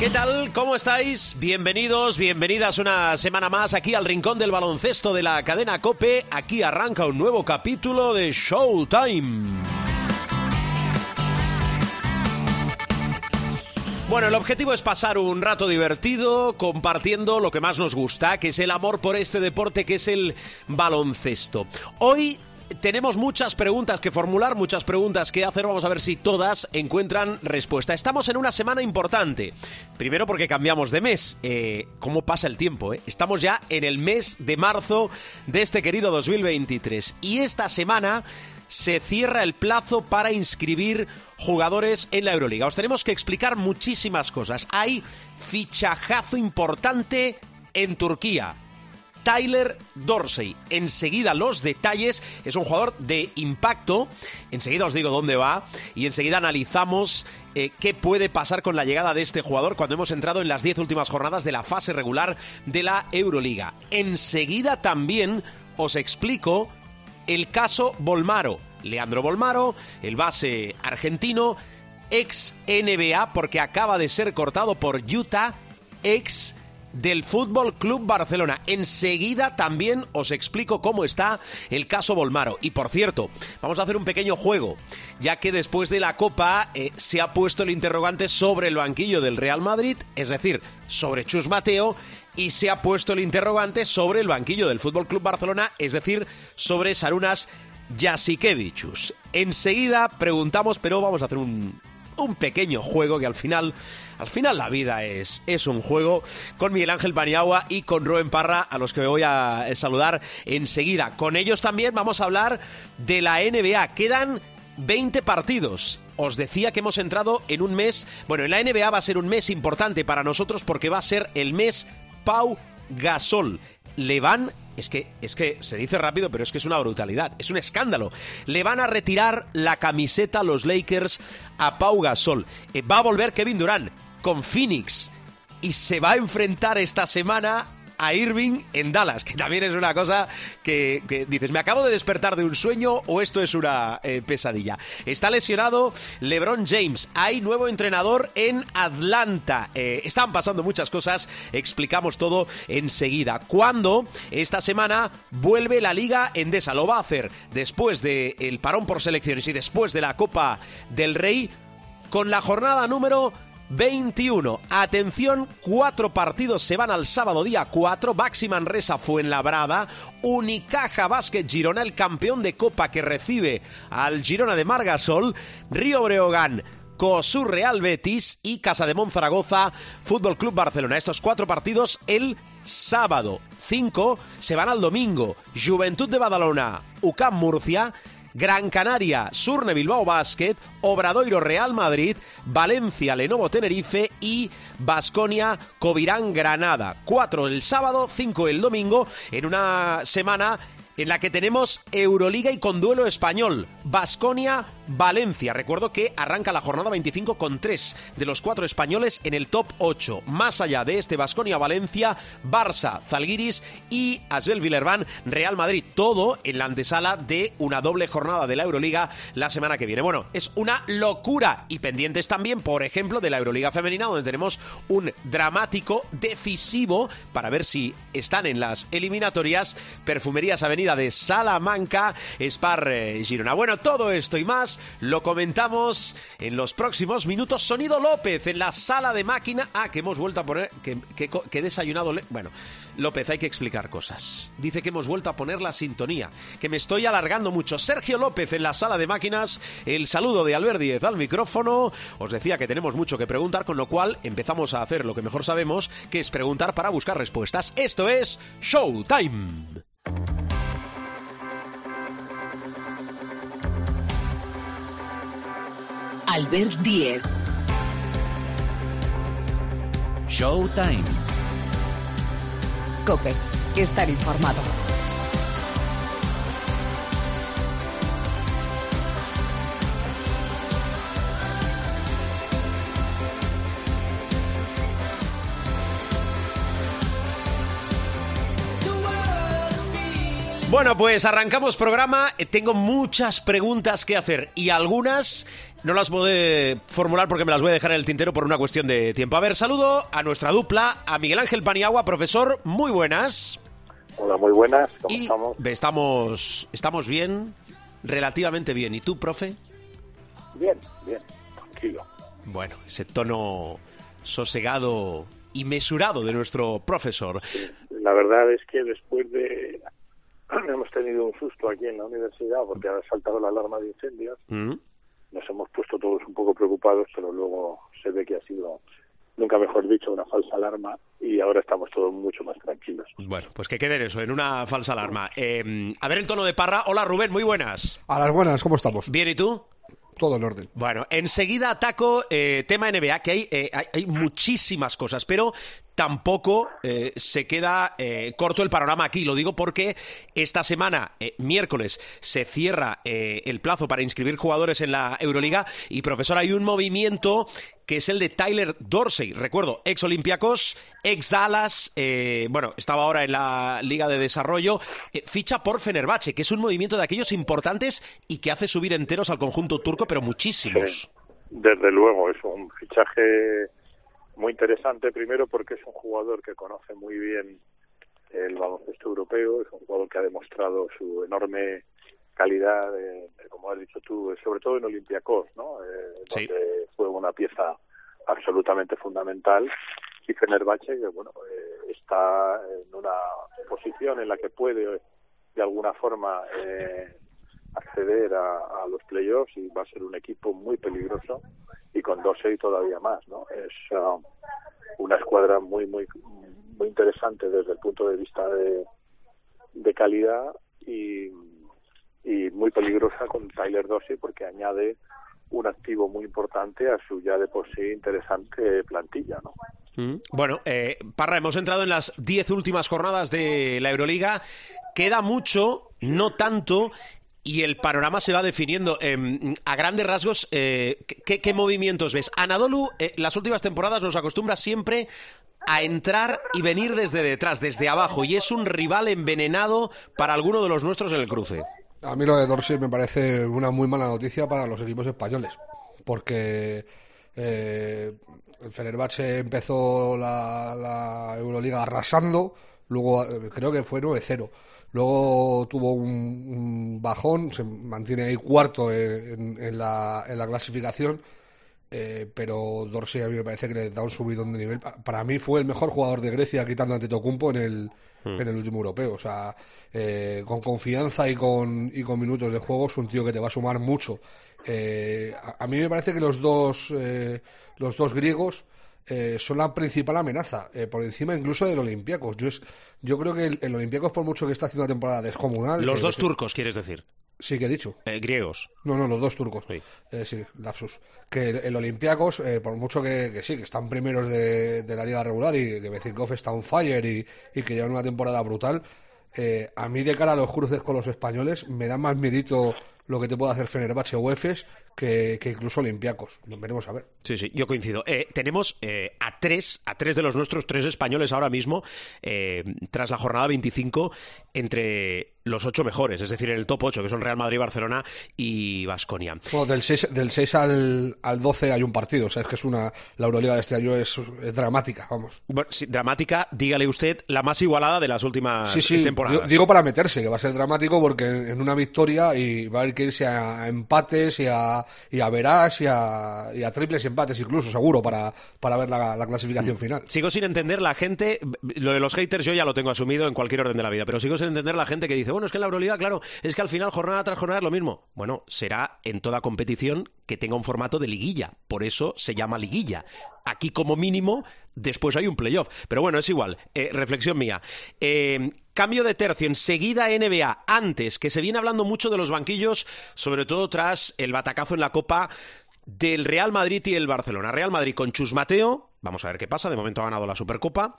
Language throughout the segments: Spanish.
¿Qué tal? ¿Cómo estáis? Bienvenidos, bienvenidas una semana más aquí al Rincón del Baloncesto de la cadena Cope. Aquí arranca un nuevo capítulo de Showtime. Bueno, el objetivo es pasar un rato divertido compartiendo lo que más nos gusta, que es el amor por este deporte que es el baloncesto. Hoy tenemos muchas preguntas que formular, muchas preguntas que hacer. Vamos a ver si todas encuentran respuesta. Estamos en una semana importante. Primero porque cambiamos de mes. Eh, ¿Cómo pasa el tiempo? Eh? Estamos ya en el mes de marzo de este querido 2023. Y esta semana se cierra el plazo para inscribir jugadores en la Euroliga. Os tenemos que explicar muchísimas cosas. Hay fichajazo importante en Turquía. Tyler Dorsey. Enseguida los detalles. Es un jugador de impacto. Enseguida os digo dónde va. Y enseguida analizamos eh, qué puede pasar con la llegada de este jugador cuando hemos entrado en las 10 últimas jornadas de la fase regular de la Euroliga. Enseguida también os explico el caso Volmaro. Leandro Volmaro, el base argentino, ex NBA porque acaba de ser cortado por Utah, ex del Fútbol Club Barcelona. Enseguida también os explico cómo está el caso Volmaro. Y por cierto, vamos a hacer un pequeño juego, ya que después de la Copa eh, se ha puesto el interrogante sobre el banquillo del Real Madrid, es decir, sobre Chus Mateo, y se ha puesto el interrogante sobre el banquillo del Fútbol Club Barcelona, es decir, sobre Sarunas Jasikevichus. Enseguida preguntamos, pero vamos a hacer un, un pequeño juego que al final, al final la vida es, es un juego con Miguel Ángel Paniagua y con Rubén Parra, a los que voy a saludar enseguida. Con ellos también vamos a hablar de la NBA. Quedan 20 partidos. Os decía que hemos entrado en un mes, bueno, en la NBA va a ser un mes importante para nosotros porque va a ser el mes Pau Gasol. Le van es que, es que se dice rápido, pero es que es una brutalidad, es un escándalo. Le van a retirar la camiseta a los Lakers a Pau Gasol. Eh, va a volver Kevin Durant con Phoenix y se va a enfrentar esta semana a Irving en Dallas, que también es una cosa que, dices, ¿me acabo de despertar de un sueño o esto es una eh, pesadilla? Está lesionado LeBron James, hay nuevo entrenador en Atlanta, eh, están pasando muchas cosas, explicamos todo enseguida. ¿Cuándo? Esta semana vuelve la Liga Endesa, lo va a hacer después del parón por selecciones y después de la Copa del Rey con la jornada número 21. Atención, cuatro partidos se van al sábado día 4. Baxi Manresa Fuenlabrada. Unicaja Basket Girona, el campeón de Copa que recibe al Girona de Margasol. Río Breogán. Cosur Real Betis y Casa de Monzaragoza Fútbol Club Barcelona. Estos cuatro partidos el sábado. Cinco se van al domingo. Juventud de Badalona, UCAM Murcia, Gran Canaria, Surne Bilbao Basket, Obradoiro Real Madrid, Valencia Lenovo Tenerife y Basconia Covirán Granada. Cuatro el sábado, cinco el domingo, en una semana en la que tenemos Euroliga y con duelo español. Basconia Valencia. Recuerdo que arranca la jornada 25 con tres de los cuatro españoles en el top 8. Más allá de este Basconia-Valencia, Barça, Zalgiris y Asbel Villerban, Real Madrid. Todo en la antesala de una doble jornada de la Euroliga la semana que viene. Bueno, es una locura. Y pendientes también, por ejemplo, de la Euroliga femenina, donde tenemos un dramático decisivo para ver si están en las eliminatorias Perfumerías Avenida de Salamanca, Spar eh, Girona. Bueno, todo esto y más lo comentamos en los próximos minutos. Sonido López en la sala de máquina. Ah, que hemos vuelto a poner. Que, que, desayunado. Bueno, López, hay que explicar cosas. Dice que hemos vuelto a poner la sintonía. Que me estoy alargando mucho. Sergio López en la sala de máquinas. El saludo de Albert Díez al micrófono. Os decía que tenemos mucho que preguntar, con lo cual empezamos a hacer lo que mejor sabemos, que es preguntar para buscar respuestas. Esto es Showtime. Albert Diez. Showtime. Cope, estar informado. Bueno, pues arrancamos programa. Eh, Tengo muchas preguntas que hacer y algunas no las podré formular porque me las voy a dejar en el tintero por una cuestión de tiempo. A ver, saludo a nuestra dupla, a Miguel Ángel Paniagua, profesor, muy buenas. Hola, muy buenas. ¿Cómo Y estamos? estamos, estamos bien, relativamente bien. ¿Y tú, profe? Bien, bien, tranquilo. Bueno, ese tono sosegado y mesurado de nuestro profesor. La verdad es que después de... Hemos tenido un susto aquí en la universidad porque ha saltado la alarma de incendios. ¿Mm? Nos hemos puesto todos un poco preocupados, pero luego se ve que ha sido, nunca mejor dicho, una falsa alarma y ahora estamos todos mucho más tranquilos. Bueno, pues que quede en eso, en una falsa alarma. Eh, a ver el tono de Parra. Hola, Rubén, muy buenas. A las buenas, ¿cómo estamos? Bien, ¿y tú? Todo en orden. Bueno, enseguida ataco eh, tema NBA, que hay, eh, hay, hay muchísimas cosas, pero tampoco eh, se queda eh, corto el panorama aquí. Lo digo porque esta semana, eh, miércoles, se cierra el plazo para inscribir jugadores en la Euroliga y, profesor, hay un movimiento que es el de Tyler Dorsey. Recuerdo, ex Olympiacos, ex Dallas, eh, bueno, estaba ahora en la Liga de Desarrollo, ficha por Fenerbahce, que es un movimiento de aquellos importantes y que hace subir enteros al conjunto turco, pero muchísimos. Desde luego, es un fichaje muy interesante, primero porque es un jugador que conoce muy bien el baloncesto europeo, es un jugador que ha demostrado su enorme calidad, eh, como has dicho tú, sobre todo en Olympiacos, ¿no? Eh, Sí. donde fue una pieza absolutamente fundamental y Fenerbahce, que bueno, eh, está en una posición en la que puede de alguna forma eh, acceder a, a los playoffs y va a ser un equipo muy peligroso y con Dorsey todavía más, ¿no? Es ah, una escuadra muy muy muy interesante desde el punto de vista de, calidad y, y muy peligrosa con Tyler Dorsey porque añade un activo muy importante a su ya de por sí interesante plantilla, ¿no? Mm. Bueno, eh, Parra, hemos entrado en las diez últimas jornadas de la Euroliga. Queda mucho, no tanto, y el panorama se va definiendo. Eh, a grandes rasgos, eh, ¿qué, qué movimientos ves? Anadolu, eh, las últimas temporadas nos acostumbra siempre a entrar y venir desde detrás, desde abajo, y es un rival envenenado para alguno de los nuestros en el cruce. A mí lo de Dorsey me parece una muy mala noticia para los equipos españoles, porque eh, el Fenerbahce empezó la, la Euroliga arrasando, luego eh, creo que fue 9-0, luego tuvo un, un bajón, se mantiene ahí cuarto en, en la, en la clasificación. Eh, pero Dorsey a mí me parece que le da un subidón de nivel. Pa- Para mí fue el mejor jugador de Grecia quitando a Antetokounmpo en el, en el último europeo. O sea, eh, con confianza y con, y con minutos de juego es un tío que te va a sumar mucho. Eh, a, a mí me parece que los dos, eh, los dos griegos eh, son la principal amenaza, eh, por encima incluso del Olympiacos. Yo, es, yo creo que el, el Olympiacos, por mucho que está haciendo una temporada descomunal... Los eh, dos turcos, quieres decir. Sí, que he dicho. Eh, griegos. No, no, los dos turcos. Sí. Eh, sí, lapsus. Que el, el Olympiacos, eh, por mucho que, que sí, que están primeros de, de la liga regular y que Bezinkov está on fire y, y que llevan una temporada brutal, eh, a mí de cara a los cruces con los españoles me da más miedito lo que te puede hacer Fenerbahce o Efes que, que incluso Olympiacos. Veremos a ver. Sí, sí, yo coincido. Eh, tenemos eh, a tres, a tres de los nuestros, tres españoles ahora mismo, eh, tras la jornada 25, entre los ocho mejores, es decir, en el top 8, que son Real Madrid, Barcelona y Vasconia. Bueno, del 6, del 6 al, al 12 hay un partido, o sea, es que es una. La Euroliga de este año es, es dramática, vamos. Bueno, sí, dramática, dígale usted, la más igualada de las últimas Sí, sí, temporadas. digo, digo para meterse, que va a ser dramático porque en una victoria y va a haber que irse a empates y a, y a verás y a, y a triples empates incluso, seguro, para, para ver la, la clasificación final. Sigo sin entender la gente, lo de los haters yo ya lo tengo asumido en cualquier orden de la vida, pero sigo sin entender la gente que dice, bueno, es que en la Euroliga, claro, es que al final jornada tras jornada es lo mismo. Bueno, será en toda competición que tenga un formato de liguilla, por eso se llama liguilla. Aquí como mínimo, después hay un playoff. Pero bueno, es igual, Eh, reflexión mía. Eh, Cambio de tercio, enseguida NBA, antes, que se viene hablando mucho de los banquillos, sobre todo tras el batacazo en la Copa del Real Madrid y el Barcelona. Real Madrid con Chus Mateo, vamos a ver qué pasa, de momento ha ganado la Supercopa.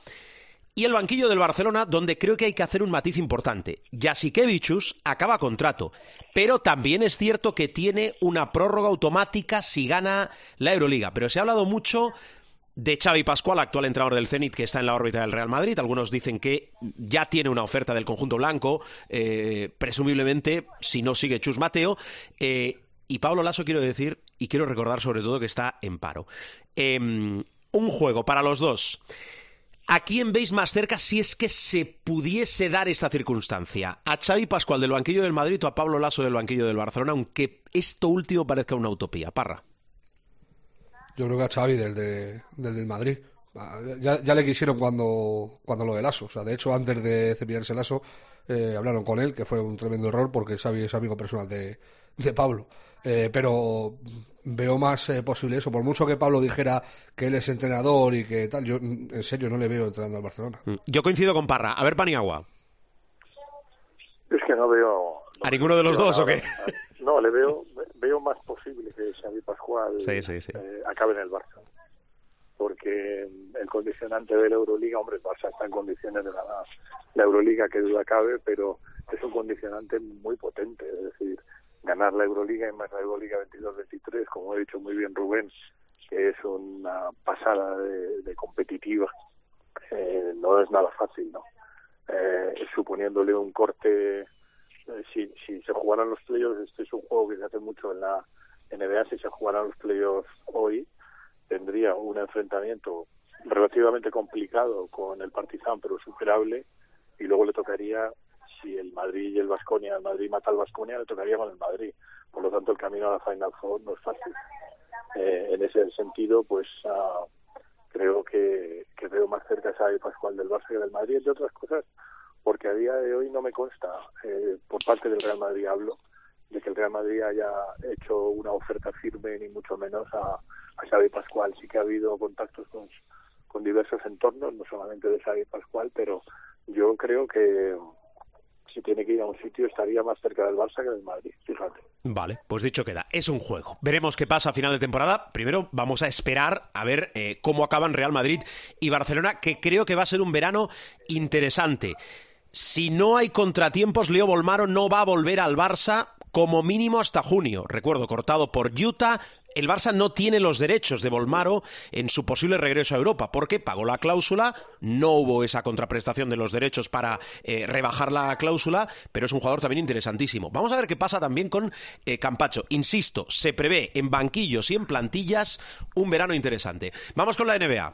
Y el banquillo del Barcelona, donde creo que hay que hacer un matiz importante. Jasikevichus acaba contrato, pero también es cierto que tiene una prórroga automática si gana la Euroliga. Pero se ha hablado mucho de Xavi Pascual, actual entrenador del Zenit, que está en la órbita del Real Madrid. Algunos dicen que ya tiene una oferta del conjunto blanco, eh, presumiblemente, si no sigue Chus Mateo. Eh, y Pablo Lasso, quiero decir, y quiero recordar sobre todo que está en paro. Em, un juego para los dos. ¿A quién veis más cerca si es que se pudiese dar esta circunstancia? ¿A Xavi Pascual del banquillo del Madrid o a Pablo Lasso del banquillo del Barcelona? Aunque esto último parezca una utopía. Parra. Yo creo que a Xavi del, del Madrid. Ah, ya, le quisieron cuando, cuando lo del Lasso. O sea, de hecho, antes de cepillarse el Lasso, eh, hablaron con él, que fue un tremendo error porque Xavi es amigo personal de, de Pablo. Eh, pero veo más eh, posible eso. Por mucho que Pablo dijera que él es entrenador y que tal, yo en serio no le veo entrenando al Barcelona. Mm. Yo coincido con Parra. A ver, Paniagua. Es que no veo. ¿A ninguno de los dos o qué? No, le veo, veo más posible que Xavi Pascual eh, acabe en el Barça. Porque el condicionante de la Euroliga, hombre, el Barça está en condiciones de ganar la Euroliga, que duda cabe, pero es un condicionante muy potente. Es decir, ganar la Euroliga y más la Euroliga 22-23, como ha dicho muy bien Rubén, que es una pasada de, competitiva, eh, no es nada fácil, ¿no? Eh, suponiéndole un corte, si, si se jugaran los playoffs, este es un juego que se hace mucho en la NBA, si se jugaran los playoffs hoy, tendría un enfrentamiento relativamente complicado con el Partizan, pero superable, y luego le tocaría si el Madrid y el Vasconia, el Madrid mata al Vasconia, le tocaría con el Madrid. Por lo tanto, el camino a la Final Four no es fácil. Eh, en ese sentido, pues uh, creo que, que, veo más cerca a Pascual del Barça que del Madrid, entre otras cosas, porque a día de hoy no me consta, eh, por parte del Real Madrid hablo, de que el Real Madrid haya hecho una oferta firme, ni mucho menos a, a Xavi Pascual. Sí que ha habido contactos con, con diversos entornos, no solamente de Xavi Pascual, pero yo creo que, si tiene que ir a un sitio estaría más cerca del Barça que del Madrid, fíjate. Vale, pues dicho queda, es un juego. Veremos qué pasa a final de temporada. Primero vamos a esperar a ver eh, cómo acaban Real Madrid y Barcelona, que creo que va a ser un verano interesante. Si no hay contratiempos, Leo Bolmaro no va a volver al Barça como mínimo hasta junio. Recuerdo, cortado por Utah, el Barça no tiene los derechos de Volmaro en su posible regreso a Europa, porque pagó la cláusula, no hubo esa contraprestación de los derechos para eh, rebajar la cláusula, pero es un jugador también interesantísimo. Vamos a ver qué pasa también con eh, Campacho. Insisto, se prevé en banquillos y en plantillas un verano interesante. Vamos con la NBA.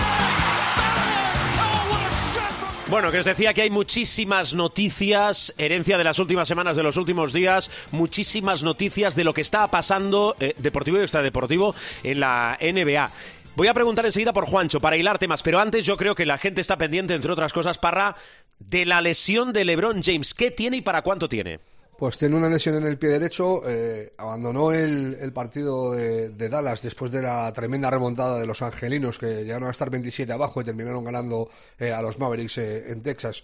Bueno, que os decía que hay muchísimas noticias, herencia de las últimas semanas, de los últimos días, muchísimas noticias de lo que está pasando, eh, deportivo y extradeportivo, en la NBA. Voy a preguntar enseguida por Juancho para hilar temas, pero antes yo creo que la gente está pendiente, entre otras cosas, para de la lesión de LeBron James. ¿Qué tiene y para cuánto tiene? Pues tiene una lesión en el pie derecho, eh, abandonó el, partido de, Dallas después de la tremenda remontada de los angelinos que llegaron a estar 27 abajo y terminaron ganando eh, a los Mavericks eh, en Texas.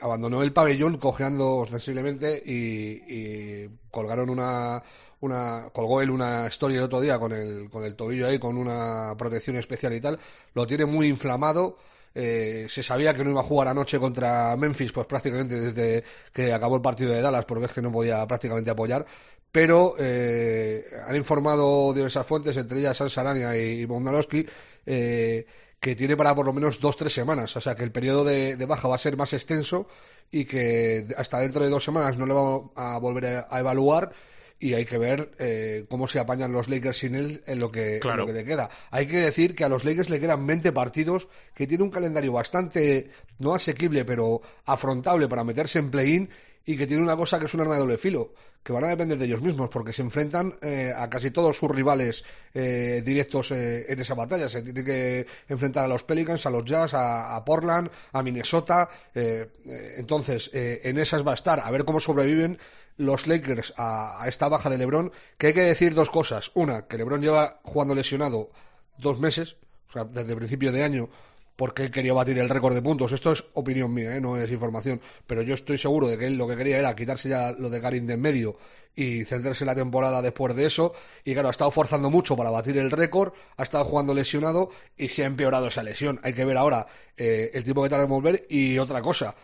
abandonó el pabellón cojeando ostensiblemente y, colgaron una, una, colgó él una historia el otro día con el, con el tobillo ahí con una protección especial y tal. Lo tiene muy inflamado. Eh, se sabía que no iba a jugar anoche contra Memphis, pues prácticamente desde que acabó el partido de Dallas, por vez que no podía prácticamente apoyar. Pero eh, han informado diversas fuentes, entre ellas San Sarania y Bondalowski, eh, que tiene para por lo menos dos tres semanas. O sea que el periodo de, baja va a ser más extenso y que hasta dentro de dos semanas no le va a volver a evaluar y hay que ver eh, cómo se apañan los Lakers sin él en lo, que, en lo que le queda. Hay que decir que a los Lakers le quedan 20 partidos, que tiene un calendario bastante, no asequible, pero afrontable para meterse en play-in y que tiene una cosa que es un arma de doble filo, que van a depender de ellos mismos, porque se enfrentan eh, a casi todos sus rivales eh, directos en esa batalla. Se tiene que enfrentar a los Pelicans, a los Jazz, a, a Portland, a Minnesota. entonces, en esas va a estar, a ver cómo sobreviven los Lakers a, esta baja de LeBron, que hay que decir dos cosas. Una, que LeBron lleva jugando lesionado dos meses, o sea, desde principio de año, porque él quería batir el récord de puntos. Esto es opinión mía, ¿eh? no es información. Pero yo estoy seguro de que él lo que quería era quitarse ya lo de Karim de en medio y centrarse en la temporada después de eso. Y claro, ha estado forzando mucho para batir el récord, ha estado jugando lesionado y se ha empeorado esa lesión. Hay que ver ahora eh, el tiempo que tarda en volver y otra cosa.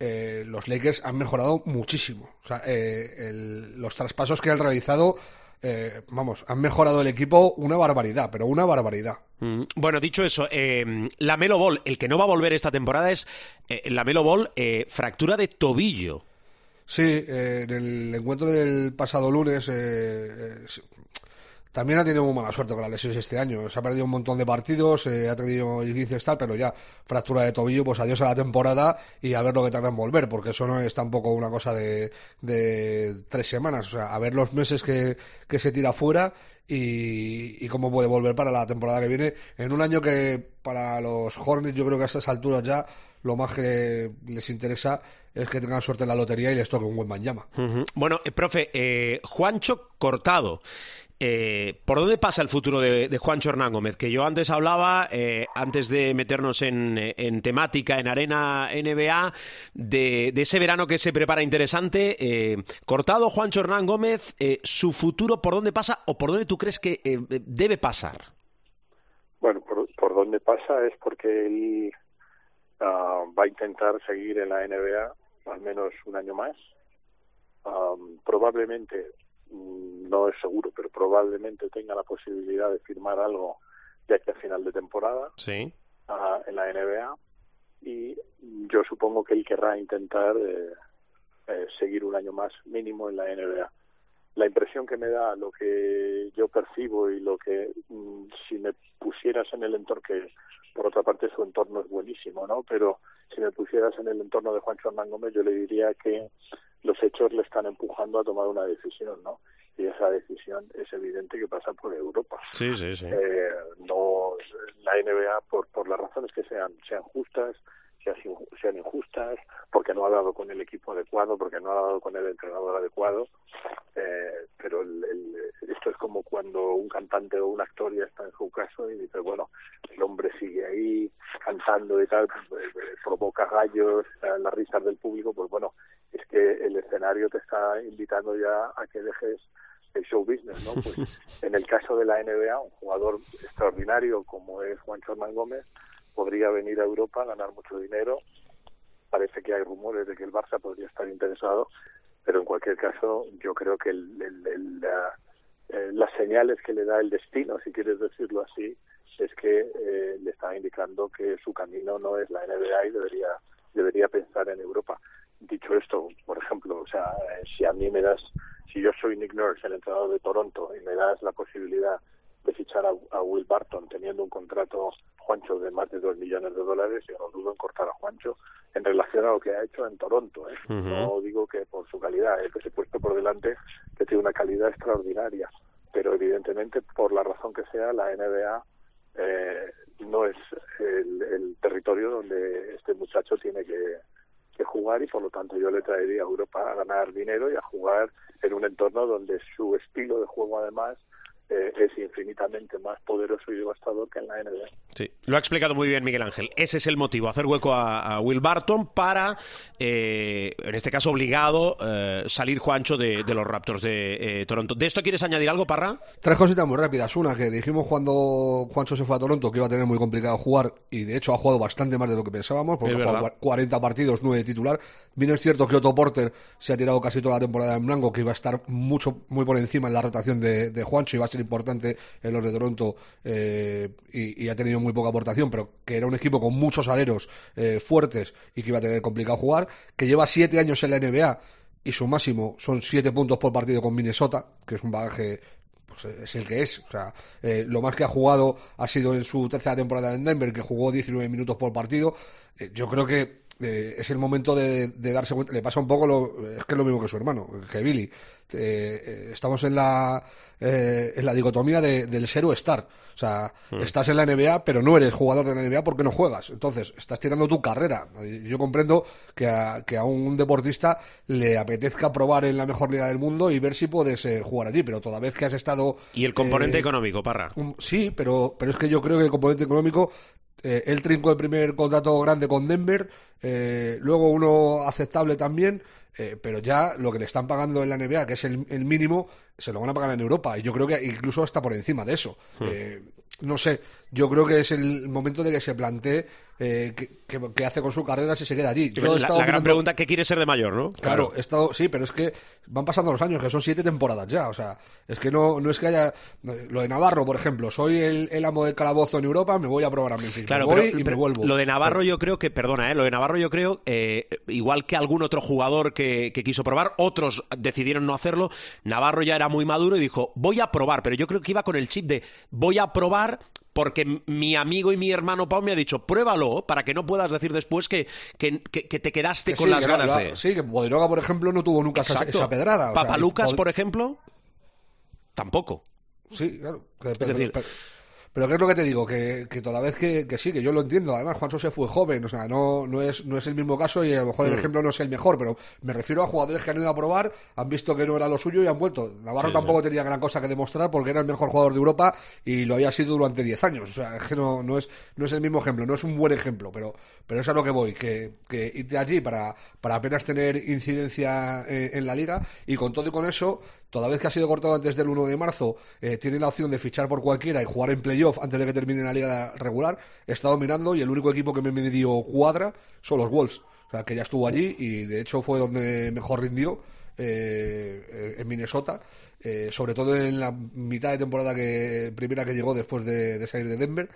Eh, los Lakers han mejorado muchísimo. O sea, los traspasos que han realizado eh, vamos, han mejorado el equipo una barbaridad, pero una barbaridad. Mm, bueno, dicho eso, eh, la Melo Ball, el que no va a volver esta temporada es eh, la Melo Ball, eh, fractura de tobillo. Sí, en el encuentro del pasado lunes también ha tenido muy mala suerte con las lesiones este año. Se ha perdido un montón de partidos, eh, ha tenido y tal, pero ya fractura de tobillo, pues adiós a la temporada y a ver lo que tarda en volver, porque eso no es tampoco una cosa de, de tres semanas. O sea, a ver los meses que, se tira fuera y, cómo puede volver para la temporada que viene. En un año que para los Hornets yo creo que a estas alturas ya lo más que les interesa es que tengan suerte en la lotería y les toque un buen manjama. Bueno, eh, profe, eh, Juancho Cortado. Eh, ¿Por dónde pasa el futuro de, de Juancho Hernán Gómez? Que yo antes hablaba, eh, antes de meternos en, temática, en arena NBA, de, ese verano que se prepara interesante. Eh, cortado Juancho Hernán Gómez, eh, ¿su futuro por dónde pasa o por dónde tú crees que eh, debe pasar? Bueno, por, por, dónde pasa es porque él uh, va a intentar seguir en la NBA al menos un año más. Um, probablemente no es seguro, pero probablemente tenga la posibilidad de firmar algo ya que a final de temporada sí. en la NBA y yo supongo que él querrá intentar eh, eh, seguir un año más mínimo en la NBA. La impresión que me da, lo que yo percibo y lo que mm, si me pusieras en el entorno, que por otra parte su entorno es buenísimo, ¿no? Pero si me pusieras en el entorno de Juancho Hernán Gómez, yo le diría que los hechos le están empujando a tomar una decisión, ¿no? Y esa decisión es evidente que pasa por Europa. Sí, sí, sí. Eh, no, la NBA, por, por las razones que sean, sean justas, sean, sean injustas, porque no ha dado con el equipo adecuado, porque no ha dado con el entrenador adecuado, eh, pero el, el, esto es como cuando un cantante o un actor ya está en su caso y dice, bueno, el hombre sigue ahí cantando y tal, pues, eh, provoca gallos, las risas del público, pues bueno, es que el escenario te está invitando ya a que dejes el show business, ¿no? Pues en el caso de la NBA, un jugador extraordinario como es Juan Hernán Gómez podría venir a Europa a ganar mucho dinero. Parece que hay rumores de que el Barça podría estar interesado, pero en cualquier caso yo creo que el, el, el, la, eh, las señales que le da el destino, si quieres decirlo así, es que eh, le está indicando que su camino no es la NBA y debería debería pensar en Europa dicho esto, por ejemplo, o sea, si a mí me das, si yo soy Nick Nurse, el entrenador de Toronto, y me das la posibilidad de fichar a, a Will Barton teniendo un contrato Juancho de más de dos millones de dólares, yo no dudo en cortar a Juancho en relación a lo que ha hecho en Toronto. ¿eh? Uh -huh. No digo que por su calidad, el que se ha puesto por delante, que tiene una calidad extraordinaria, pero evidentemente por la razón que sea, la NBA eh, no es el, el territorio donde este muchacho tiene que que jugar y por lo tanto yo le traería a Europa a ganar dinero y a jugar en un entorno donde su estilo de juego además eh, es infinitamente más poderoso y devastador que en la NBA. Sí, lo ha explicado muy bien Miguel Ángel. Ese es el motivo, hacer hueco a, a Will Barton para, eh, en este caso obligado, eh, salir Juancho de, de, los Raptors de eh, Toronto. ¿De esto quieres añadir algo, Parra? Tres cositas muy rápidas. Una, que dijimos cuando Juancho se fue a Toronto que iba a tener muy complicado jugar y de hecho ha jugado bastante más de lo que pensábamos, porque ha jugado 40 partidos, 9 de titular. Bien es cierto que Otto Porter se ha tirado casi toda la temporada en blanco, que iba a estar mucho muy por encima en la rotación de, de Juancho y va a ser importante en los de Toronto eh, y, ha tenido muy poca aportación, pero que era un equipo con muchos aleros eh, fuertes y que iba a tener complicado jugar, que lleva siete años en la NBA y su máximo son siete puntos por partido con Minnesota, que es un bagaje pues, es el que es. O sea, eh, lo más que ha jugado ha sido en su tercera temporada en Denver, que jugó 19 minutos por partido. Eh, yo creo que eh, es el momento de, darse cuenta. Le pasa un poco lo, es que es lo mismo que su hermano, que Billy. Eh, eh, estamos en la, en la dicotomía del ser o estar. O sea, mm. estás en la NBA, pero no eres jugador de la NBA porque no juegas. Entonces, estás tirando tu carrera. Yo comprendo que a, que a un deportista le apetezca probar en la mejor liga del mundo y ver si puedes jugar allí, pero toda vez que has estado... Y el componente económico, Parra. sí, pero, pero es que yo creo que el componente económico eh, él trincó el primer contrato grande con Denver, eh, luego uno aceptable también, eh, pero ya lo que le están pagando en la NBA, que es el, mínimo, se lo van a pagar en Europa. Y yo creo que incluso está por encima de eso. Hmm. no sé, yo creo que es el momento de que se plantee eh, qué, hace con su carrera si se queda allí. la, gran pregunta, ¿qué quiere ser de mayor, no? Claro, he estado, sí, pero es que van pasando los años, que son siete temporadas ya. O sea, es que no, no es que haya. Lo de Navarro, por ejemplo, soy el, amo del calabozo en Europa, me voy a probar a Memphis. Claro, voy y me vuelvo. Lo de Navarro, yo creo que, perdona, ¿eh? lo de Navarro, yo creo, eh, igual que algún otro jugador que, que quiso probar, otros decidieron no hacerlo. Navarro ya era muy maduro y dijo, voy a probar, pero yo creo que iba con el chip de voy a probar porque mi amigo y mi hermano Pau me ha dicho, pruébalo para que no puedas decir después que, que, te quedaste con las ganas de... Sí, que Poderoga, por ejemplo, no tuvo nunca esa, pedrada. Papalucas, por ejemplo, tampoco. Sí, claro. es decir... Pero ¿qué es lo que te digo? Que, toda vez que, sí, que yo lo entiendo. Además, Juan se fue joven, o sea, no, no, es, no es el mismo caso y a lo mejor el mm. ejemplo no es el mejor, pero me refiero a jugadores que han ido a probar, han visto que no era lo suyo y han vuelto. Navarro tampoco tenía gran cosa que demostrar porque era el mejor jugador de Europa y lo había sido durante 10 años. O sea, es que no, no, es, no es el mismo ejemplo, no es un buen ejemplo, pero, pero es a lo que voy, que, que irte allí para, para apenas tener incidencia en, en la liga y con todo y con eso toda vez que ha sido cortado antes del 1 de marzo, eh, tiene la opción de fichar por cualquiera y jugar en playoff antes de que termine la liga regular. He estado mirando y el único equipo que me dio cuadra son los Wolves. O sea, que ya estuvo allí y de hecho fue donde mejor rindió eh, en Minnesota. Eh, sobre todo en la mitad de temporada que primera que llegó después de, salir de Denver.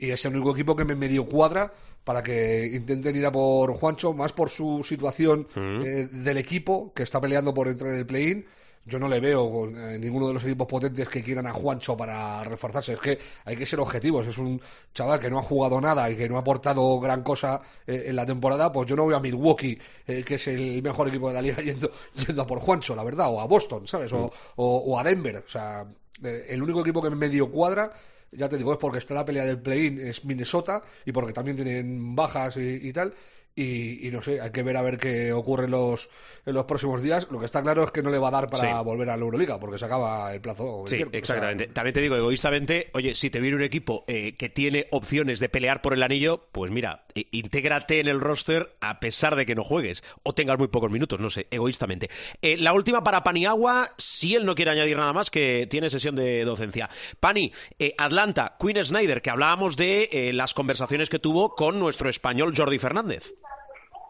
y es el único equipo que me dio cuadra para que intenten ir a por Juancho, más por su situación mm. del equipo que está peleando por entrar en el play-in yo no le veo eh, ninguno de los equipos potentes que quieran a Juancho para reforzarse. Es que hay que ser objetivos. Es un chaval que no ha jugado nada y que no ha aportado gran cosa eh, en la temporada. Pues yo no voy a Milwaukee, eh, que es el mejor equipo de la liga, yendo, yendo a por Juancho, la verdad. O a Boston, ¿sabes? O, o, a Denver. O sea, el único equipo que me medio cuadra ya te digo, es porque está la pelea del play-in, es Minnesota, y porque también tienen bajas y tal, y, no sé, hay que ver a ver qué ocurre en los, en los próximos días. Lo que está claro es que no le va a dar para volver a la Euroliga, porque se acaba el plazo. Sí, exactamente. También te digo, egoístamente, oye, si te viene un equipo eh, que tiene opciones de pelear por el anillo, pues mira, intégrate en el roster a pesar de que no juegues o tengas muy pocos minutos, no sé, egoístamente. Eh, la última para Paniagua, si él no quiere añadir nada más, que tiene sesión de docencia. Pani, eh, Atlanta, Queen Snyder, que hablábamos de las conversaciones que tuvo con nuestro español Jordi Fernández.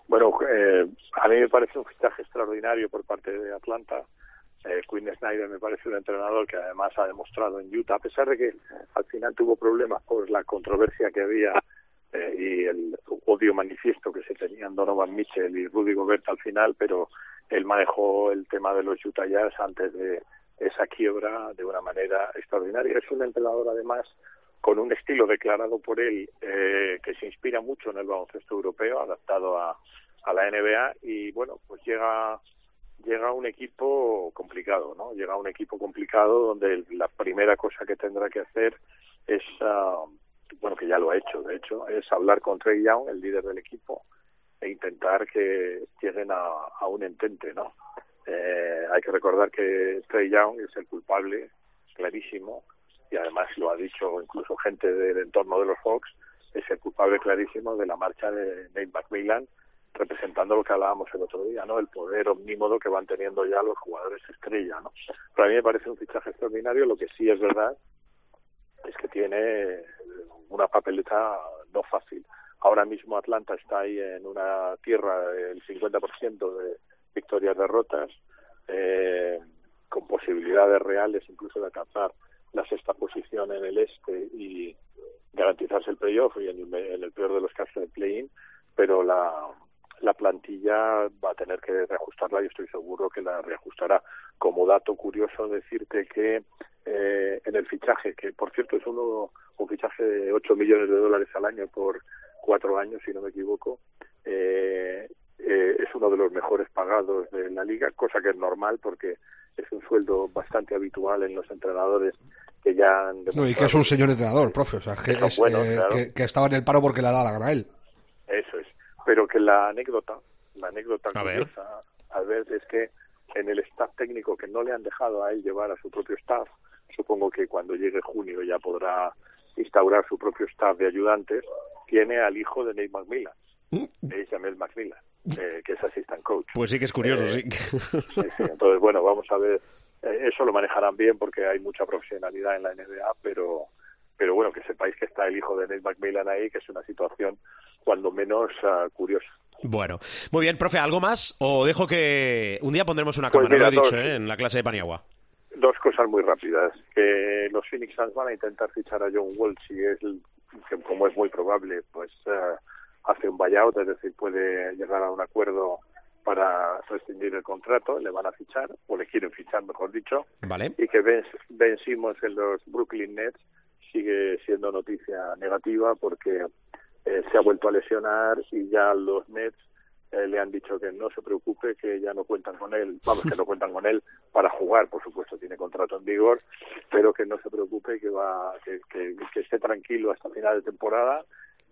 Bueno, eh, a mí me parece un fichaje extraordinario por parte de Atlanta. Eh, Quinn Snyder me parece un entrenador que además ha demostrado en Utah, a pesar de que al final tuvo problemas por la controversia que había eh, y el odio manifiesto que se tenían Donovan Mitchell y Rudy Gobert al final, pero él manejó el tema de los Utah Jazz antes de esa quiebra de una manera extraordinaria. Es un entrenador además con un estilo declarado por él eh, que se inspira mucho en el baloncesto europeo, adaptado a, la NBA y bueno, pues llega llega un equipo complicado, ¿no? Llega un equipo complicado donde la primera cosa que tendrá que hacer es, ah, bueno, que ya lo ha hecho, de hecho, es hablar con Trey Young, el líder del equipo, e intentar que lleguen a, a un entente, ¿no? Eh, hay que recordar que Trey Young es el culpable, clarísimo, y además lo ha dicho incluso gente del entorno de los Hawks, es el culpable clarísimo de la marcha de Nate McMillan, representando lo que hablábamos el otro día, ¿no? El poder omnímodo que van teniendo ya los jugadores estrella, ¿no? Pero a mí me parece un fichaje extraordinario, lo que sí es verdad es que tiene una papeleta no fácil. Ahora mismo Atlanta está ahí en una tierra del 50% de victorias derrotas, eh, con posibilidades reales incluso de alcanzar la sexta posición en el este y garantizarse el playoff y en el, peor de los casos el play-in, pero la, la plantilla va a tener que reajustarla y estoy seguro que la reajustará. Como dato curioso decirte que eh, en el fichaje, que por cierto es uno un fichaje de 8 millones de dólares al año por cuatro años, si no me equivoco, eh, eh, es uno de los mejores pagados de la liga, cosa que es normal porque es un sueldo bastante habitual en los entrenadores que ya han No, y que es un señor entrenador, profe, o sea, que, Que son es, buenos, eh, claro. que, que estaba en el paro porque le ha dado la gana a él. Eso es. Pero que la anécdota, la anécdota A ver. curiosa, a ver, es que en el staff técnico que no le han dejado a él llevar a su propio staff, supongo que cuando llegue junio ya podrá instaurar su propio staff de ayudantes, tiene al hijo de Nate McMillan, de Jamel McMillan, eh, que es assistant coach. Pues sí que es curioso, Eh, sí. Sí, sí. Entonces, bueno, vamos a ver. Eh, eso lo manejarán bien porque hay mucha profesionalidad en la NBA, pero pero bueno, que sepáis que está el hijo de Nate McMillan ahí, que es una situación cuando menos ah, curiosa. Bueno, muy bien, profe, ¿algo más? O dejo que un día pondremos una Pues cámara, mira, lo he dicho, dos. ¿eh? en la clase de Paniagua. Dos cosas muy rápidas. Que los Phoenix Suns van a intentar fichar a John Wall si es, que como es muy probable, pues eh, hace un buyout, es decir, puede llegar a un acuerdo para rescindir el contrato, le van a fichar, o le quieren fichar, mejor dicho, Vale. y que Ben, ben Simmons en los Brooklyn Nets sigue siendo noticia negativa porque eh, se ha vuelto a lesionar y ya los Nets eh, le han dicho que no se preocupe, que ya no cuentan con él, vamos, que no cuentan con él para jugar, por supuesto, tiene contrato en vigor, pero que no se preocupe, que va, que, que, que esté tranquilo hasta final de temporada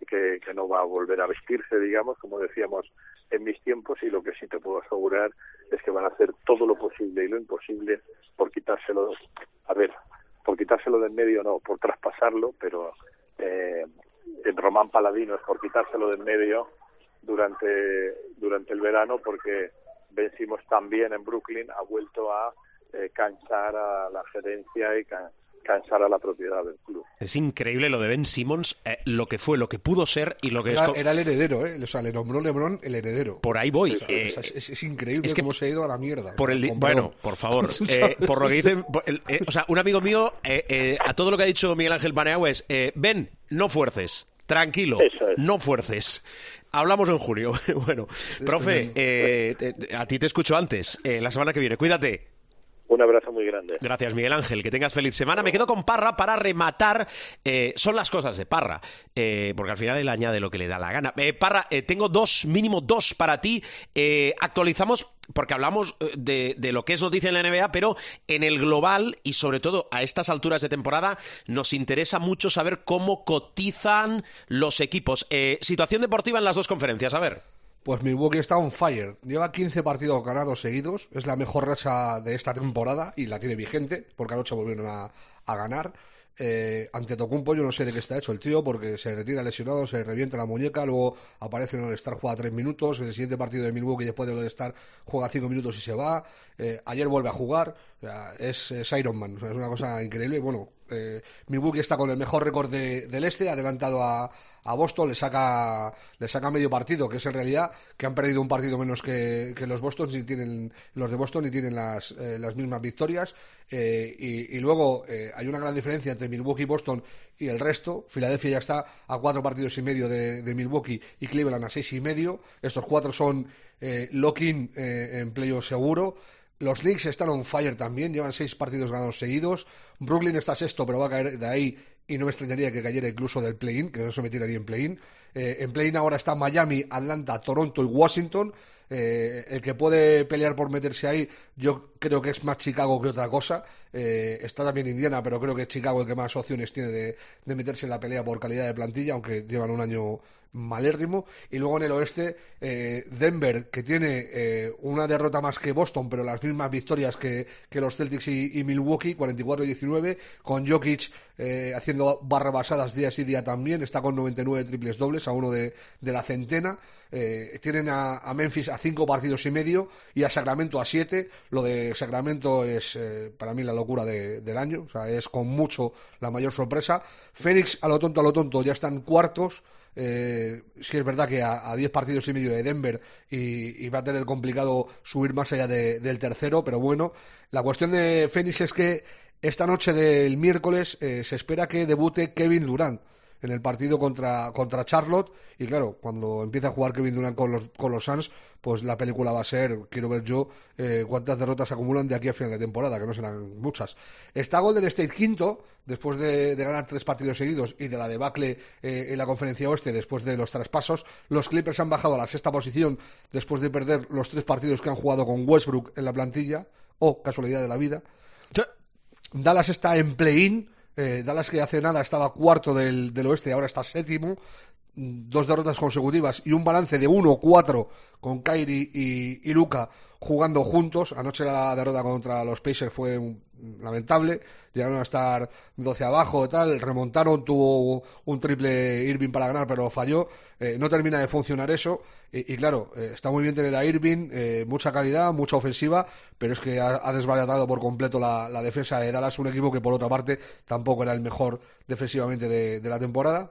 que, que no va a volver a vestirse, digamos, como decíamos en mis tiempos, y lo que sí te puedo asegurar es que van a hacer todo lo posible y lo imposible por quitárselo, a ver, por quitárselo de en medio no, por traspasarlo, pero eh, en Román Paladino es por quitárselo de en medio durante, durante el verano porque vencimos también en Brooklyn, ha vuelto a eh, cansar a la gerencia y ca- cansar a la propiedad del club. Es increíble lo de Ben Simmons, eh, lo que fue, lo que pudo ser y lo que es. Era, co- era el heredero, ¿eh? O sea, le nombró Lebron el heredero. Por ahí voy. O sea, eh, es, es- es increíble es que cómo se ha ido a la mierda. Por el bueno, por favor, eh, por lo que dicen, el- eh, o sea, un amigo mío, eh, eh, a todo lo que ha dicho Miguel Ángel Paneagua es, eh, ven, no fuerces, tranquilo, Eso es. no fuerces. Hablamos en junio. bueno, profe, eh, a ti te escucho antes, eh, la semana que viene, cuídate. Un abrazo muy grande. Gracias, Miguel Ángel. Que tengas feliz semana. Me quedo con Parra para rematar. eh, son las cosas de Parra, eh, porque al final él añade lo que le da la gana. Eh, Parra, eh, tengo dos, mínimo dos para ti. Actualizamos, porque hablamos de, de lo que es noticia en la NBA, pero en el global y sobre todo a estas alturas de temporada nos interesa mucho saber cómo cotizan los equipos. Situación deportiva en las dos conferencias. A ver. Pues Milwaukee está on fire. Lleva 15 partidos ganados seguidos. Es la mejor racha de esta temporada y la tiene vigente porque anoche volvieron a, a ganar. Eh, ante Tocumpo yo no sé de qué está hecho el tío porque se retira lesionado, se revienta la muñeca, luego aparece en el All-Star, juega 3 minutos, en el siguiente partido de Milwaukee después del All-Star juega 5 minutos y se va, Eh, ayer vuelve a jugar, O sea, es, es Iron Man, O sea, es una cosa increíble. Bueno, eh, Milwaukee está con el mejor récord de- del este, adelantado a, Boston, le saca, le saca medio partido, que es en realidad que han perdido un partido menos que, que los Boston, y tienen, los de Boston y tienen las, eh, las mismas victorias. Eh, y, luego eh, hay una gran diferencia entre Milwaukee y Boston y el resto. Filadelfia ya está a cuatro partidos y medio de, Milwaukee y Cleveland a seis y medio. Estos cuatro son eh, lock-in eh, en playoff seguro. Los Knicks están on fire también, llevan seis partidos ganados seguidos. Brooklyn está sexto, pero va a caer de ahí y no me extrañaría que cayera incluso del play-in, que no se metiera ni en play-in. Eh, en play-in ahora está Miami, Atlanta, Toronto y Washington. Eh, el que puede pelear por meterse ahí, yo creo que es más Chicago que otra cosa. Eh, está también Indiana, pero creo que es Chicago el que más opciones tiene de, de meterse en la pelea por calidad de plantilla, aunque llevan un año malérrimo. Y luego en el oeste, eh, Denver, que tiene eh, una derrota más que Boston, pero las mismas victorias que, que los Celtics y, y Milwaukee, 44-19, con Jokic eh, haciendo barrabasadas día sí día también, está con 99 triples dobles, a uno de, de la centena. Eh, tienen a, Memphis a cinco partidos y medio y a Sacramento a siete. Lo de Sacramento es para mí la locura de- del año, o sea, es con mucho la mayor sorpresa. Phoenix, a lo tonto, a lo tonto, ya están cuartos. Eh, sí es verdad que a, a 10 partidos y medio de Denver y, va a tener complicado subir más allá de- del tercero, pero bueno, la cuestión de Phoenix es que esta noche del miércoles eh, se espera que debute Kevin Durant. En el partido contra, contra Charlotte. Y claro, cuando empieza a jugar Kevin Durant con los, con los Suns, pues la película va a ser, quiero ver yo, eh, cuántas derrotas acumulan de aquí a final de temporada, que no serán muchas. Está Golden State quinto, después de, ganar tres partidos seguidos y de la debacle eh, en la conferencia oeste después de los traspasos. Los Clippers han bajado a la sexta posición después de perder los tres partidos que han jugado con Westbrook en la plantilla, o casualidad de la vida. Dallas está en play-in. Eh, Dallas que hace nada estaba cuarto del, del oeste y ahora está séptimo dos derrotas consecutivas y un balance de 1-4 con Kairi y, y, Luca jugando juntos. Anoche la derrota contra los Pacers fue lamentable. Llegaron a estar 12 abajo tal. Remontaron, tuvo un triple Irving para ganar, pero falló. Eh, no termina de funcionar eso. Y, claro, eh, está muy bien tener a Irving, eh, mucha calidad, mucha ofensiva, pero es que ha, desbaratado por completo la, defensa de Dallas, un equipo que por otra parte tampoco era el mejor defensivamente de la temporada.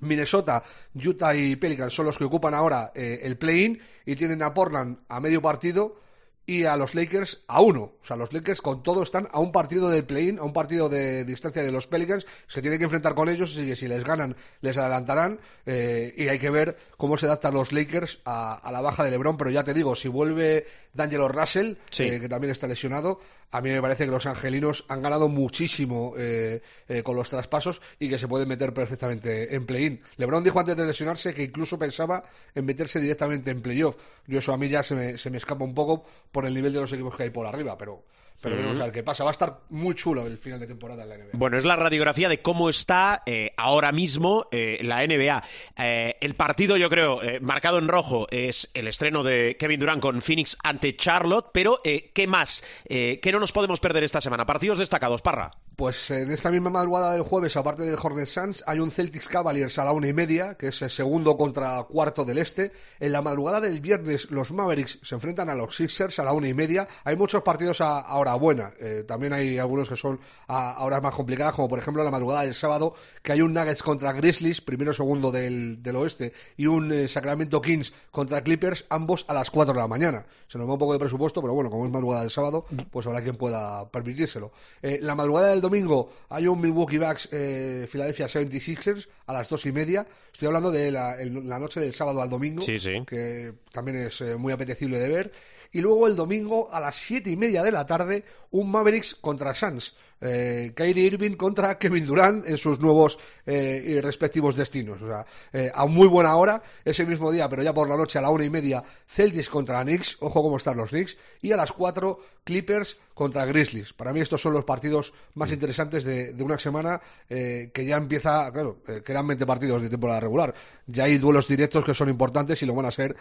Minnesota, Utah y Pelicans son los que ocupan ahora eh, el play-in y tienen a Portland a medio partido y a los Lakers a uno. O sea, los Lakers con todo están a un partido del play-in, a un partido de distancia de los Pelicans. Se tiene que enfrentar con ellos y si les ganan les adelantarán. Eh, y hay que ver cómo se adaptan los Lakers a, la baja de LeBron. Pero ya te digo, si vuelve D'Angelo Russell, eh, que también está lesionado, a mí me parece que los angelinos han ganado muchísimo eh, con los traspasos y que se pueden meter perfectamente en play-in. LeBron dijo antes de lesionarse que incluso pensaba en meterse directamente en playoff. Yo eso a mí ya se me, se me escapa un poco por el nivel de los equipos que hay por arriba, pero pero veremos a ver qué pasa. Va a estar muy chulo el final de temporada en la NBA. Bueno, es la radiografía de cómo está eh, ahora mismo eh, la NBA. Eh, el partido, yo creo, marcado en rojo, es el estreno de Kevin Durant con Phoenix ante Charlotte. Pero, ¿qué más? ¿Qué no nos podemos perder esta semana? Partidos destacados, Parra. Pues en esta misma madrugada del jueves, aparte del Hornets Suns, hay un Celtics Cavaliers a la una y media, que es el segundo contra cuarto del este. En la madrugada del viernes, los Mavericks se enfrentan a los Sixers a la una y media. Hay muchos partidos ahora buena. Eh, también hay algunos que son a, horas más complicadas, como por ejemplo la madrugada del sábado, que hay un Nuggets contra Grizzlies, primero segundo del, del oeste, y un eh, Sacramento Kings contra Clippers, ambos a las 4 de la mañana. Se nos va un poco de presupuesto, pero bueno, como es madrugada del sábado, pues habrá quien pueda permitírselo. Eh, la madrugada del domingo hay un Milwaukee Bucks Philadelphia 76ers a las dos y media. Estoy hablando de la, la noche del sábado al domingo, que también es muy apetecible de ver. Y luego el domingo a las siete y media de la tarde, un Mavericks contra Suns. Eh, Kyrie Irving contra Kevin Durant en sus nuevos eh, y respectivos destinos. O sea, eh, a muy buena hora, ese mismo día, pero ya por la noche a la una y media, Celtics contra Knicks, ojo cómo están los Knicks, y a las cuatro, Clippers contra Grizzlies. Para mí estos son los partidos más interesantes de, una semana que ya empieza, claro, quedan 20 partidos de temporada regular. Ya hay duelos directos que son importantes y lo van a ser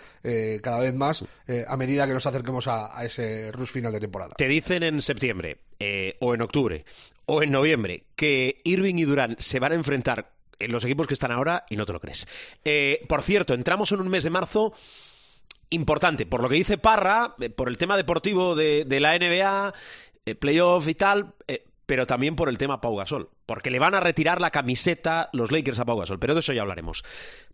cada vez más a medida que nos acerquemos a, a ese rush final de temporada. Te dicen en septiembre o en octubre o en noviembre que Irving y Durán se van a enfrentar en los equipos que están ahora y no te lo crees. Eh, por cierto, entramos en un mes de marzo importante, por lo que dice Parra, eh, por el tema deportivo de, la NBA, eh, playoff y tal, pero también por el tema Pau Gasol, porque le van a retirar la camiseta los Lakers a Pau Gasol, pero de eso ya hablaremos.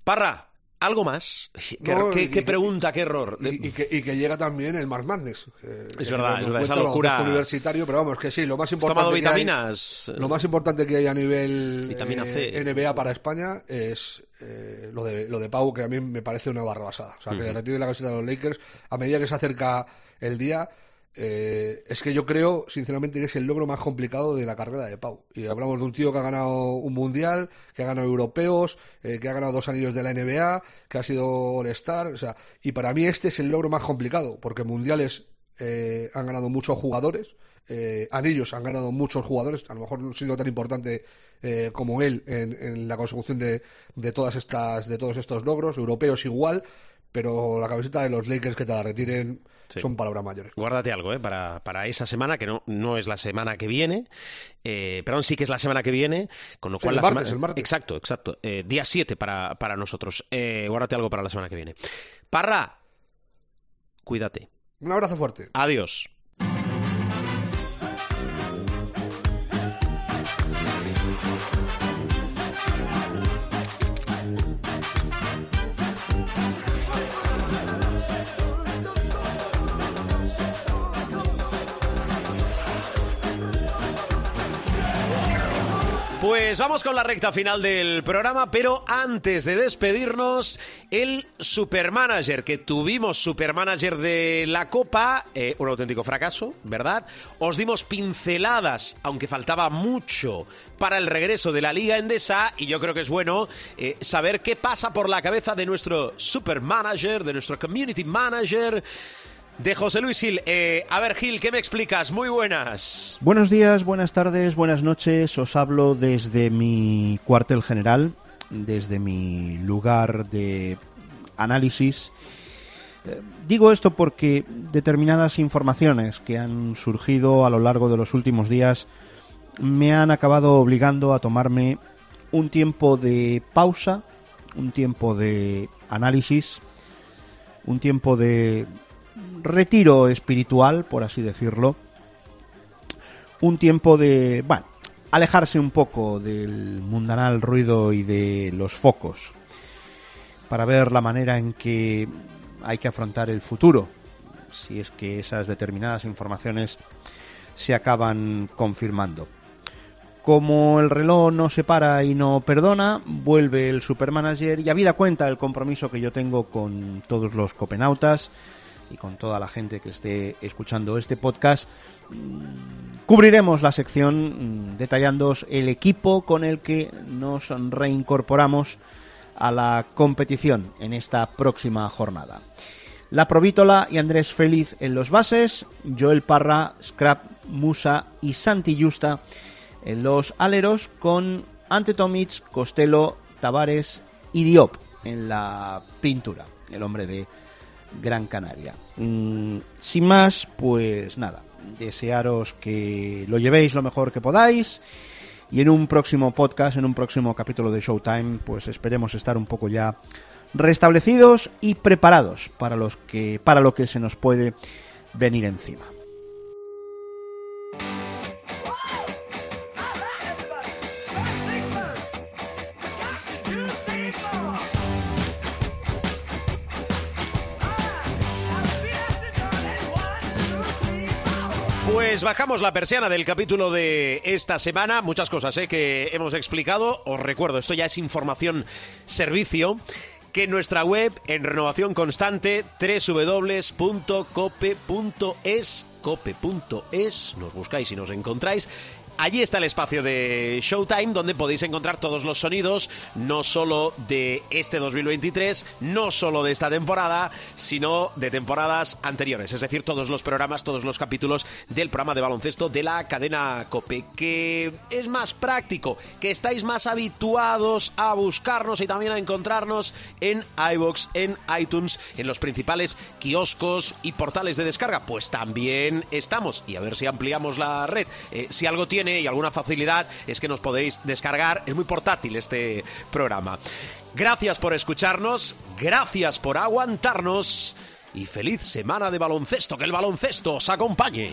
Parra, ¿Algo más? ¿Qué, pregunta, qué error? Y, que, llega también el Mark Madness. es verdad, es verdad, esa locura. universitario, pero vamos, que sí, lo más importante. vitaminas? Que hay, lo más importante que hay a nivel eh, NBA para España es eh, lo, de, lo de Pau, que a mí me parece una barra basada. O sea, que retire la camiseta de los Lakers a medida que se acerca el día eh, es que yo creo, sinceramente, que es el logro más complicado de la carrera de Pau. Y hablamos de un tío que ha ganado un mundial, que ha ganado europeos, eh, que ha ganado dos anillos de la NBA, que ha sido All-Star. O sea, y para mí este es el logro más complicado, porque mundiales eh, han ganado muchos jugadores, anillos han ganado muchos jugadores, a lo mejor no ha sido tan importante como él en, la consecución de, de, todas estas, de todos estos logros, europeos igual, pero la camiseta de los Lakers que te la retiren son palabras mayores. Guárdate algo ¿eh? para, para esa semana, que no, no es la semana que viene, eh, perdón, sí que es la semana que viene, con lo cual... el, martes, el martes. Exacto, exacto. Eh, día 7 para, para nosotros. Eh, guárdate algo para la semana que viene. Parra, cuídate. Un abrazo fuerte. Adiós. Pues vamos con la recta final del programa, pero antes de despedirnos, el supermanager, que tuvimos supermanager de la Copa, eh, un auténtico fracaso, ¿verdad? Os dimos pinceladas, aunque faltaba mucho para el regreso de la Liga Endesa, y yo creo que es bueno eh, saber qué pasa por la cabeza de nuestro supermanager, de nuestro community manager de José Luis Gil. Eh, a ver, Gil, ¿qué me explicas? Muy buenas. Buenos días, buenas tardes, buenas noches. Os hablo desde mi cuartel general, desde mi lugar de análisis. Eh, digo esto porque determinadas informaciones que han surgido a lo largo de los últimos días me han acabado obligando a tomarme un tiempo de pausa, un tiempo de análisis, un tiempo de retiro espiritual, por así decirlo. Un tiempo de, bueno, alejarse un poco del mundanal ruido y de los focos para ver la manera en que hay que afrontar el futuro, si es que esas determinadas informaciones se acaban confirmando. Como el reloj no se para y no perdona, vuelve el supermanager y habida cuenta el compromiso que yo tengo con todos los copenautas, y con toda la gente que esté escuchando este podcast, mm, cubriremos la sección mm, detallándoos el equipo con el que nos reincorporamos a la competición en esta próxima jornada. La Provítola y Andrés Feliz en los bases, Joel Parra, Scrap, Musa y Santi Justa en los aleros con Ante Tomic, Costello, Tavares y Diop en la pintura, el hombre de Gran Canaria. Mm, sin más, pues nada, desearos que lo llevéis lo mejor que podáis y en un próximo podcast, en un próximo capítulo de Showtime, pues esperemos estar un poco ya restablecidos y preparados para los que para lo que se nos puede venir encima. Pues bajamos la persiana del capítulo de esta semana. Muchas cosas ¿eh? que hemos explicado. Os recuerdo, esto ya es información servicio que nuestra web en renovación constante www.cope.es cope.es, nos buscáis y nos encontráis Allí está el espacio de Showtime donde podéis encontrar todos los sonidos, no solo de este 2023, no solo de esta temporada, sino de temporadas anteriores. Es decir, todos los programas, todos los capítulos del programa de baloncesto de la cadena Cope, que es más práctico, que estáis más habituados a buscarnos y también a encontrarnos en iBox, en iTunes, en los principales kioscos y portales de descarga. Pues también estamos, y a ver si ampliamos la red. Eh, si algo y alguna facilidad es que nos podéis descargar. Es muy portátil este programa. Gracias por escucharnos, gracias por aguantarnos y feliz semana de baloncesto. Que el baloncesto os acompañe.